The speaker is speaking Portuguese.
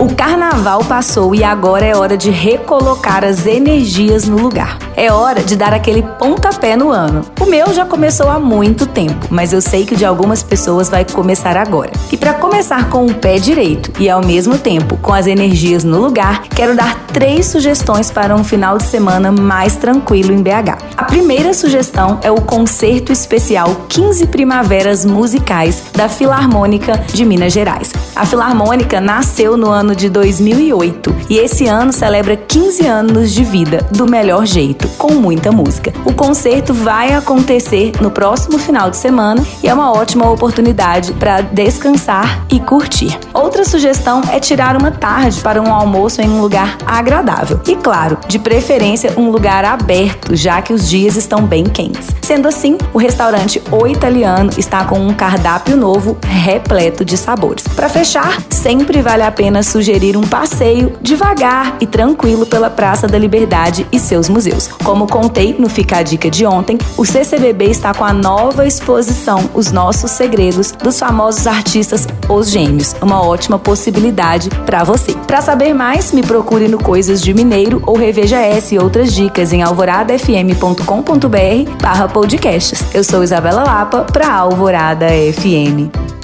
O carnaval passou e agora é hora de recolocar as energias no lugar. É hora de dar aquele pontapé no ano. O meu já começou há muito tempo, mas eu sei que de algumas pessoas vai começar agora. E para começar com o pé direito e ao mesmo tempo com as energias no lugar, quero dar três sugestões para um final de semana mais tranquilo em BH. A primeira sugestão é o concerto especial 15 Primaveras Musicais da Filarmônica de Minas Gerais. A Filarmônica nasceu no ano de 2008 e esse ano celebra 15 anos de vida do melhor jeito, com muita música. O concerto vai acontecer no próximo final de semana e é uma ótima oportunidade para descansar e curtir. Outra sugestão é tirar uma tarde para um almoço em um lugar agradável e, claro, de preferência um lugar aberto, já que os dias estão bem quentes. Sendo assim, o restaurante O Italiano está com um cardápio novo repleto de sabores. Para fechar, sempre vale a pena sugerir um passeio devagar e tranquilo pela Praça da Liberdade e seus museus. Como contei no Fica a Dica de ontem, o CCBB está com a nova exposição Os Nossos Segredos dos famosos artistas Os Gêmeos, uma ótima possibilidade para você. Para saber mais, me procure no Coisas de Mineiro ou reveja essa e outras dicas em alvoradafm.com.br barra podcasts. Eu sou Isabela Lapa para Alvorada FM.